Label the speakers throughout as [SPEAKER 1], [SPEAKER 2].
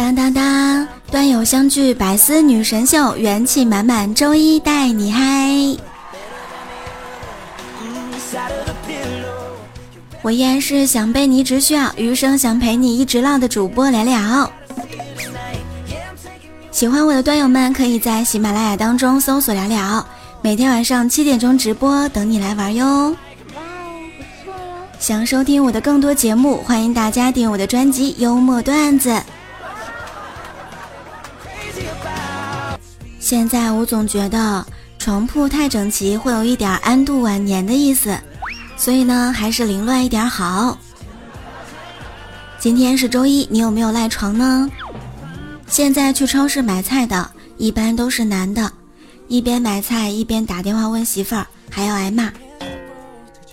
[SPEAKER 1] 当当当，端友相聚，百思女神秀，元气满满，周一带你嗨！我依然是想被你只需要，余生想陪你一直唠的主播聊聊。喜欢我的端友们，可以在喜马拉雅当中搜索聊聊，每天晚上七点钟直播，等你来玩哟。想收听我的更多节目，欢迎大家点我的专辑《幽默段子》。现在我总觉得床铺太整齐会有一点安度晚年的意思，所以呢，还是凌乱一点好。今天是周一，你有没有赖床呢？现在去超市买菜的，一般都是男的，一边买菜一边打电话问媳妇儿，还要挨骂。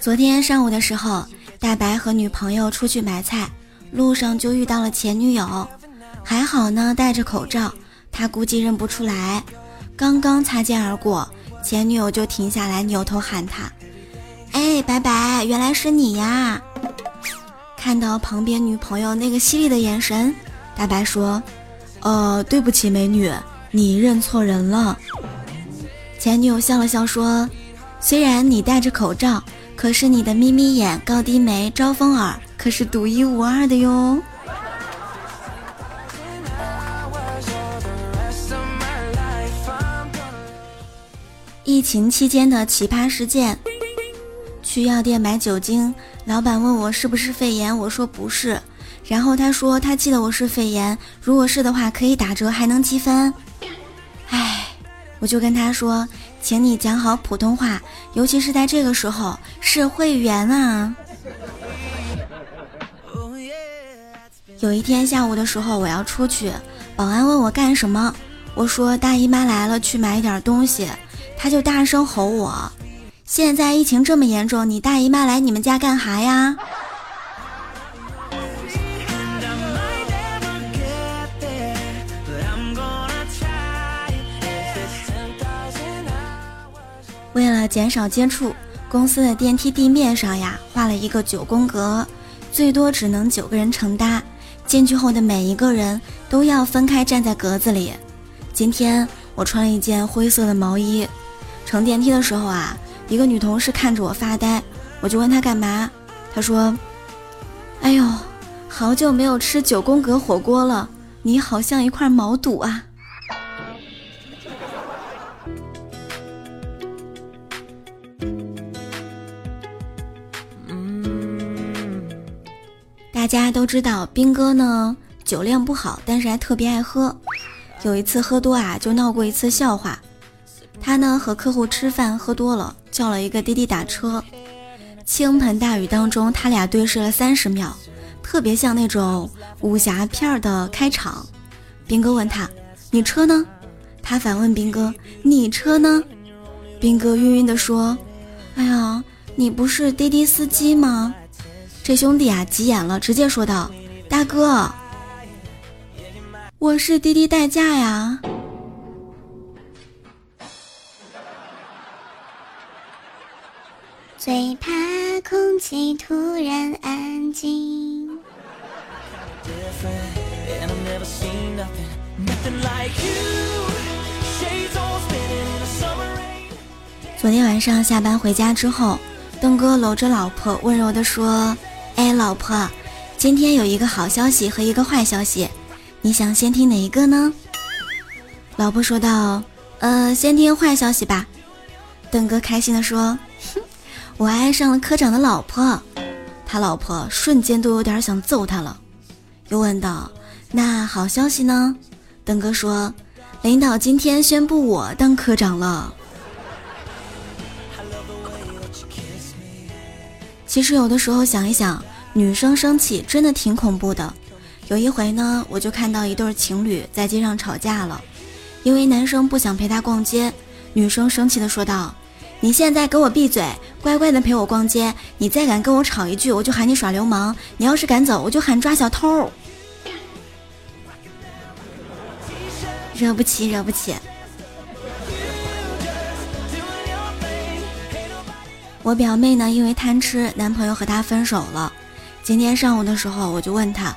[SPEAKER 1] 昨天上午的时候。大白和女朋友出去买菜，路上就遇到了前女友，还好呢，戴着口罩，他估计认不出来。刚刚擦肩而过，前女友就停下来，扭头喊他：“哎，白白，原来是你呀！”看到旁边女朋友那个犀利的眼神，大白说：“呃，对不起，美女，你认错人了。”前女友笑了笑说：“虽然你戴着口罩。”可是你的眯眯眼、高低眉、招风耳可是独一无二的哟。疫情期间的奇葩事件：去药店买酒精，老板问我是不是肺炎，我说不是，然后他说他记得我是肺炎，如果是的话可以打折，还能积分。唉，我就跟他说。请你讲好普通话，尤其是在这个时候，是会员啊。有一天下午的时候，我要出去，保安问我干什么，我说大姨妈来了，去买一点东西，他就大声吼我：现在疫情这么严重，你大姨妈来你们家干哈呀？为了减少接触，公司的电梯地面上呀画了一个九宫格，最多只能九个人乘搭。进去后的每一个人都要分开站在格子里。今天我穿了一件灰色的毛衣，乘电梯的时候啊，一个女同事看着我发呆，我就问她干嘛，她说：“哎呦，好久没有吃九宫格火锅了，你好像一块毛肚啊。”大家都知道，兵哥呢酒量不好，但是还特别爱喝。有一次喝多啊，就闹过一次笑话。他呢和客户吃饭喝多了，叫了一个滴滴打车。倾盆大雨当中，他俩对视了三十秒，特别像那种武侠片的开场。兵哥问他：“你车呢？”他反问兵哥：“你车呢？”兵哥晕晕的说：“哎呀，你不是滴滴司机吗？”这兄弟啊，急眼了，直接说道：“大哥，我是滴滴代驾呀。”最怕空气突然安静。昨天晚上下班回家之后，邓哥搂着老婆，温柔的说。哎，老婆，今天有一个好消息和一个坏消息，你想先听哪一个呢？老婆说道：“呃，先听坏消息吧。”邓哥开心的说：“哼，我爱上了科长的老婆。”他老婆瞬间都有点想揍他了，又问道：“那好消息呢？”邓哥说：“领导今天宣布我当科长了。”其实有的时候想一想，女生生气真的挺恐怖的。有一回呢，我就看到一对情侣在街上吵架了，因为男生不想陪她逛街，女生生气的说道：“你现在给我闭嘴，乖乖的陪我逛街。你再敢跟我吵一句，我就喊你耍流氓。你要是敢走，我就喊抓小偷。”惹不起，惹不起。我表妹呢，因为贪吃，男朋友和她分手了。今天上午的时候，我就问她。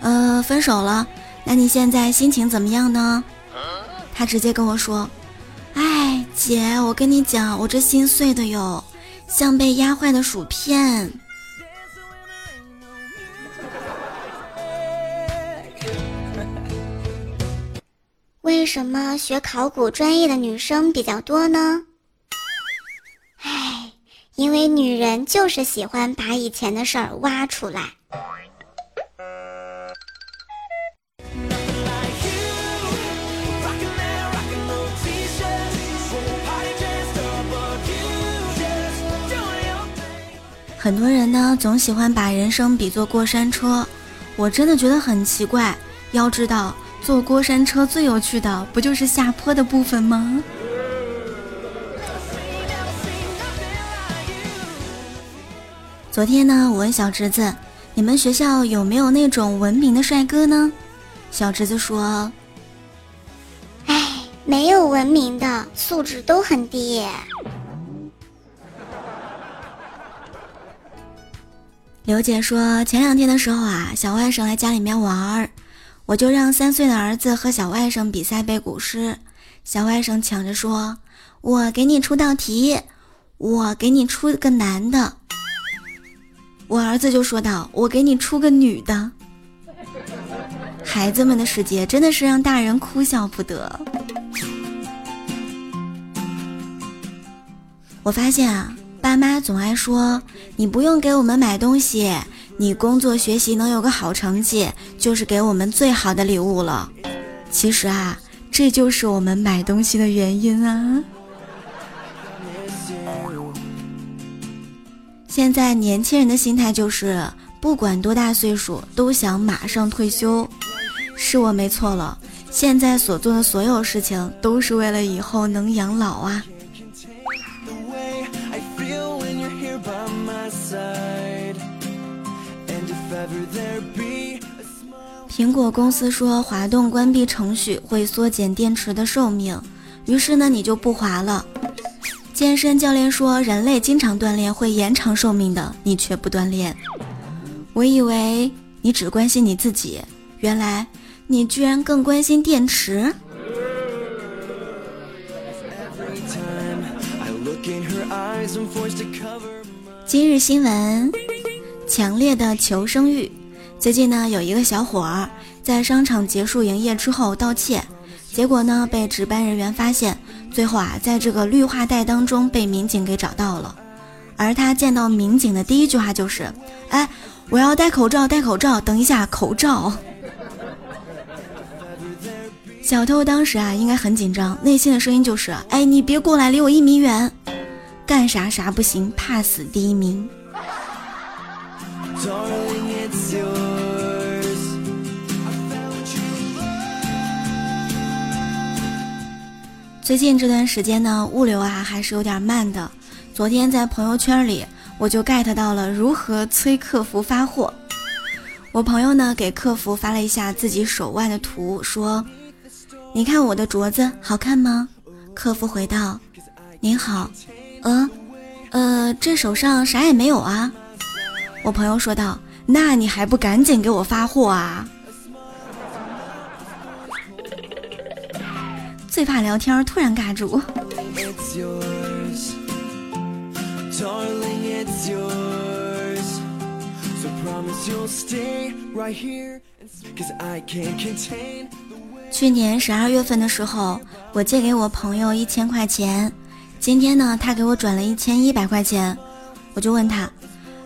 [SPEAKER 1] 呃，分手了，那你现在心情怎么样呢？她直接跟我说：“哎，姐，我跟你讲，我这心碎的哟，像被压坏的薯片。”
[SPEAKER 2] 为什么学考古专业的女生比较多呢？哎，因为女人就是喜欢把以前的事儿挖出来。
[SPEAKER 1] 很多人呢，总喜欢把人生比作过山车，我真的觉得很奇怪。要知道，坐过山车最有趣的不就是下坡的部分吗？昨天呢，我问小侄子：“你们学校有没有那种文明的帅哥呢？”小侄子说：“
[SPEAKER 2] 哎，没有文明的，素质都很低。”
[SPEAKER 1] 刘姐说：“前两天的时候啊，小外甥来家里面玩儿，我就让三岁的儿子和小外甥比赛背古诗。小外甥抢着说：‘我给你出道题，我给你出个男的。’我儿子就说道：‘我给你出个女的。’孩子们的世界真的是让大人哭笑不得。我发现啊。”妈妈总爱说：“你不用给我们买东西，你工作学习能有个好成绩，就是给我们最好的礼物了。”其实啊，这就是我们买东西的原因啊。现在年轻人的心态就是，不管多大岁数，都想马上退休。是我没错了，现在所做的所有事情，都是为了以后能养老啊。苹果公司说，滑动关闭程序会缩减电池的寿命，于是呢，你就不滑了。健身教练说，人类经常锻炼会延长寿命的，你却不锻炼。我以为你只关心你自己，原来你居然更关心电池。今日新闻：强烈的求生欲。最近呢，有一个小伙儿在商场结束营业之后盗窃，结果呢被值班人员发现，最后啊在这个绿化带当中被民警给找到了。而他见到民警的第一句话就是：“哎，我要戴口罩，戴口罩，等一下，口罩。” 小偷当时啊应该很紧张，内心的声音就是：“哎，你别过来，离我一米远，干啥啥不行，怕死第一名。”最近这段时间呢，物流啊还是有点慢的。昨天在朋友圈里，我就 get 到了如何催客服发货。我朋友呢给客服发了一下自己手腕的图，说：“你看我的镯子好看吗？”客服回道：“您好，嗯，呃，这手上啥也没有啊。”我朋友说道：“那你还不赶紧给我发货啊？”最怕聊天突然尬住。去年十二月份的时候，我借给我朋友一千块钱，今天呢，他给我转了一千一百块钱，我就问他，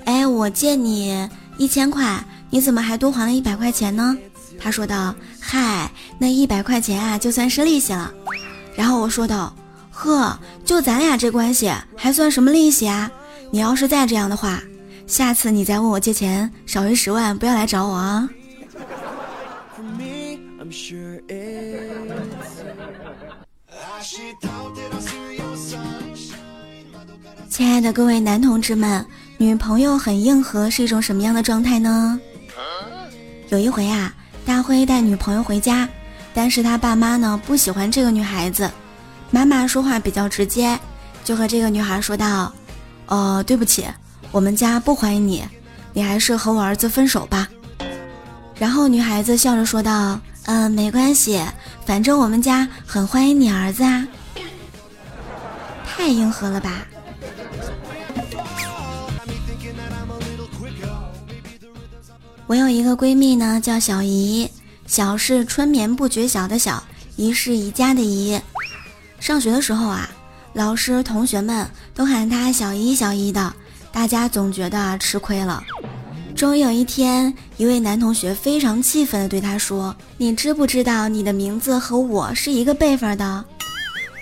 [SPEAKER 1] 哎，我借你一千块，你怎么还多还了一百块钱呢？他说道：“嗨，那一百块钱啊，就算是利息了。”然后我说道：“呵，就咱俩这关系，还算什么利息啊？你要是再这样的话，下次你再问我借钱，少于十万，不要来找我啊。”亲爱的各位男同志们，女朋友很硬核是一种什么样的状态呢？有一回啊，大辉带女朋友回家，但是他爸妈呢不喜欢这个女孩子，妈妈说话比较直接，就和这个女孩说道：“哦，对不起，我们家不欢迎你，你还是和我儿子分手吧。”然后女孩子笑着说道：“嗯，没关系，反正我们家很欢迎你儿子啊。”太硬核了吧！我有一个闺蜜呢，叫小姨，小是春眠不觉晓的小，姨是宜家的姨。上学的时候啊，老师同学们都喊她小姨小姨的，大家总觉得吃亏了。终于有一天，一位男同学非常气愤地对她说：“你知不知道你的名字和我是一个辈分的？”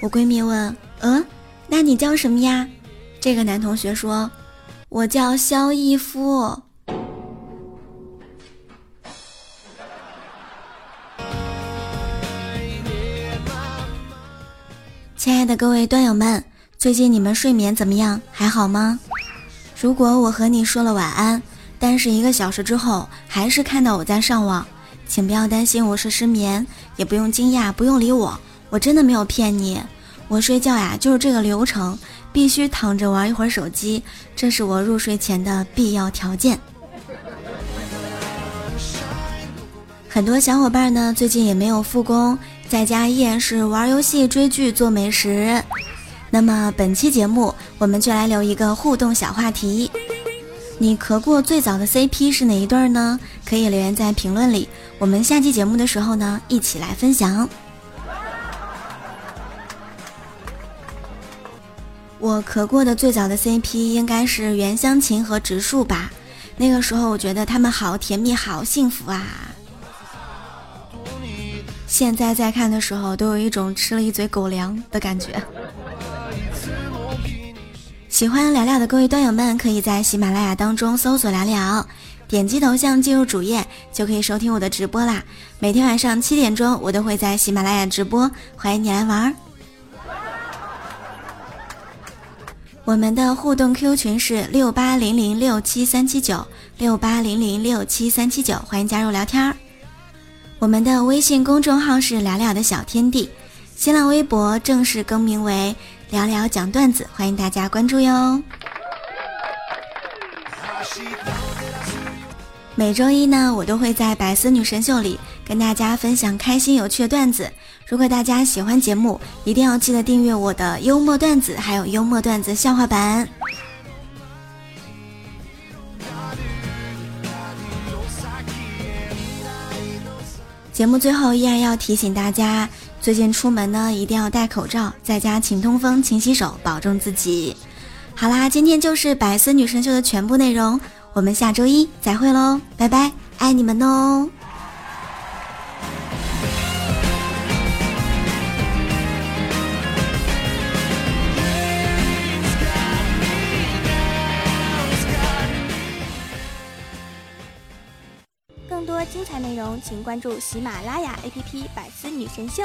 [SPEAKER 1] 我闺蜜问：“嗯，那你叫什么呀？”这个男同学说：“我叫肖逸夫。”亲爱的各位段友们，最近你们睡眠怎么样？还好吗？如果我和你说了晚安。但是一个小时之后，还是看到我在上网，请不要担心我是失眠，也不用惊讶，不用理我，我真的没有骗你。我睡觉呀，就是这个流程，必须躺着玩一会儿手机，这是我入睡前的必要条件。很多小伙伴呢，最近也没有复工，在家依然是玩游戏、追剧、做美食。那么本期节目，我们就来留一个互动小话题。你磕过最早的 CP 是哪一对呢？可以留言在评论里，我们下期节目的时候呢，一起来分享。我磕过的最早的 CP 应该是袁湘琴和植树吧，那个时候我觉得他们好甜蜜，好幸福啊。现在在看的时候，都有一种吃了一嘴狗粮的感觉。喜欢聊聊的各位段友们，可以在喜马拉雅当中搜索聊聊，点击头像进入主页就可以收听我的直播啦。每天晚上七点钟，我都会在喜马拉雅直播，欢迎你来玩。我们的互动 Q 群是六八零零六七三七九六八零零六七三七九，欢迎加入聊天儿。我们的微信公众号是聊聊的小天地，新浪微博正式更名为。聊聊讲段子，欢迎大家关注哟。每周一呢，我都会在百思女神秀里跟大家分享开心有趣的段子。如果大家喜欢节目，一定要记得订阅我的幽默段子，还有幽默段子笑话版。节目最后依然要提醒大家。最近出门呢，一定要戴口罩，在家勤通风、勤洗手，保重自己。好啦，今天就是百思女神秀的全部内容，我们下周一再会喽，拜拜，爱你们哦。
[SPEAKER 3] 请关注喜马拉雅 APP《百思女神秀》。